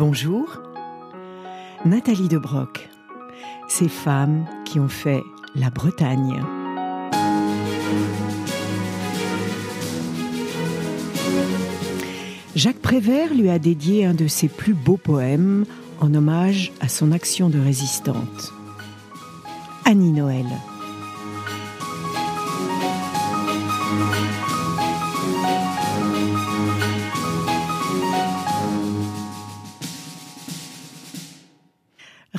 Bonjour, Nathalie de Broc. Ces femmes qui ont fait la Bretagne. Jacques Prévert lui a dédié un de ses plus beaux poèmes en hommage à son action de résistante. Annie Noël.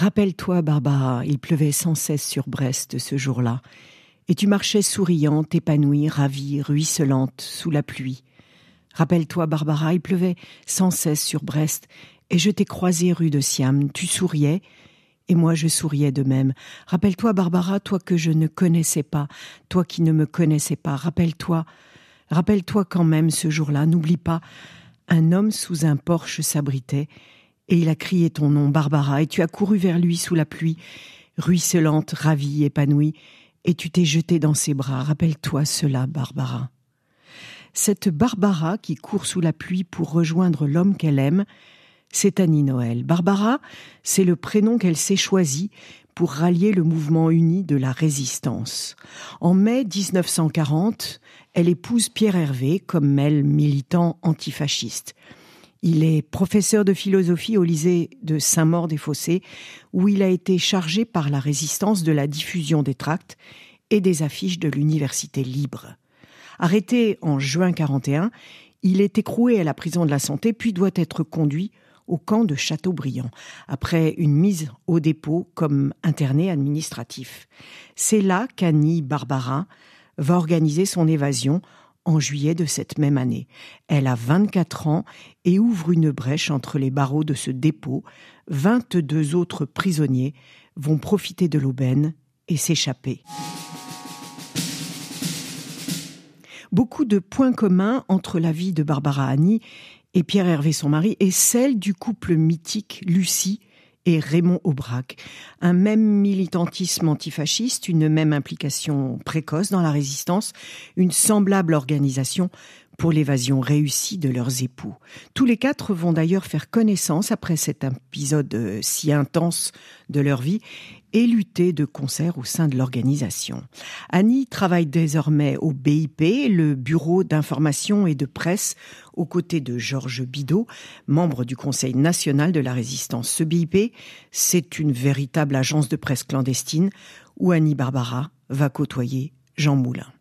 Rappelle-toi, Barbara, il pleuvait sans cesse sur Brest ce jour-là, et tu marchais souriante, épanouie, ravie, ruisselante, sous la pluie. Rappelle-toi, Barbara, il pleuvait sans cesse sur Brest, et je t'ai croisée rue de Siam, tu souriais, et moi je souriais de même. Rappelle-toi, Barbara, toi que je ne connaissais pas, toi qui ne me connaissais pas, rappelle-toi, rappelle-toi quand même ce jour-là, n'oublie pas, un homme sous un porche s'abritait, et il a crié ton nom, Barbara, et tu as couru vers lui sous la pluie, ruisselante, ravie, épanouie, et tu t'es jetée dans ses bras. Rappelle-toi cela, Barbara. Cette Barbara qui court sous la pluie pour rejoindre l'homme qu'elle aime, c'est Annie Noël. Barbara, c'est le prénom qu'elle s'est choisi pour rallier le mouvement uni de la résistance. En mai 1940, elle épouse Pierre Hervé comme elle militant antifasciste. Il est professeur de philosophie au lycée de Saint-Maur-des-Fossés, où il a été chargé par la résistance de la diffusion des tracts et des affiches de l'université libre. Arrêté en juin 41, il est écroué à la prison de la santé puis doit être conduit au camp de Châteaubriand, après une mise au dépôt comme interné administratif. C'est là qu'Annie Barbara va organiser son évasion en juillet de cette même année. Elle a 24 ans et ouvre une brèche entre les barreaux de ce dépôt. 22 autres prisonniers vont profiter de l'aubaine et s'échapper. Beaucoup de points communs entre la vie de Barbara Annie et Pierre Hervé son mari et celle du couple mythique Lucie et Raymond Aubrac. Un même militantisme antifasciste, une même implication précoce dans la résistance, une semblable organisation pour l'évasion réussie de leurs époux. Tous les quatre vont d'ailleurs faire connaissance après cet épisode euh, si intense de leur vie et lutter de concert au sein de l'organisation. Annie travaille désormais au BIP, le bureau d'information et de presse, aux côtés de Georges Bidault, membre du Conseil national de la résistance. Ce BIP, c'est une véritable agence de presse clandestine où Annie Barbara va côtoyer Jean Moulin.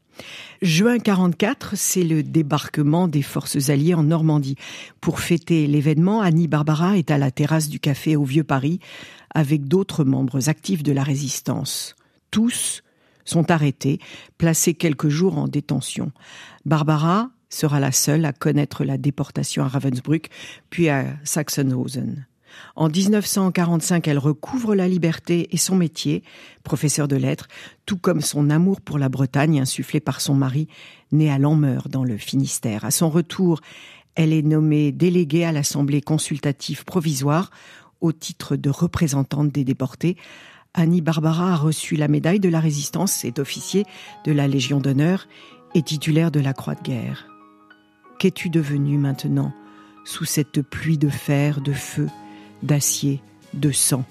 Juin 44, c'est le débarquement des forces alliées en Normandie. Pour fêter l'événement, Annie Barbara est à la terrasse du café au Vieux Paris avec d'autres membres actifs de la résistance. Tous sont arrêtés, placés quelques jours en détention. Barbara sera la seule à connaître la déportation à Ravensbrück, puis à Sachsenhausen. En 1945, elle recouvre la liberté et son métier, professeur de lettres, tout comme son amour pour la Bretagne insufflé par son mari, né à Lanmeur dans le Finistère. À son retour, elle est nommée déléguée à l'Assemblée consultative provisoire au titre de représentante des déportés. Annie Barbara a reçu la médaille de la résistance, est officier de la Légion d'honneur et titulaire de la Croix de guerre. Qu'es-tu devenue maintenant, sous cette pluie de fer, de feu, d'acier, de sang.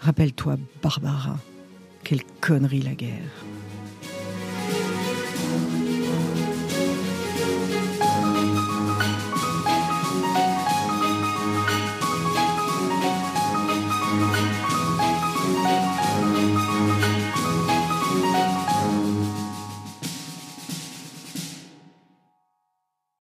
Rappelle-toi, Barbara, quelle connerie la guerre.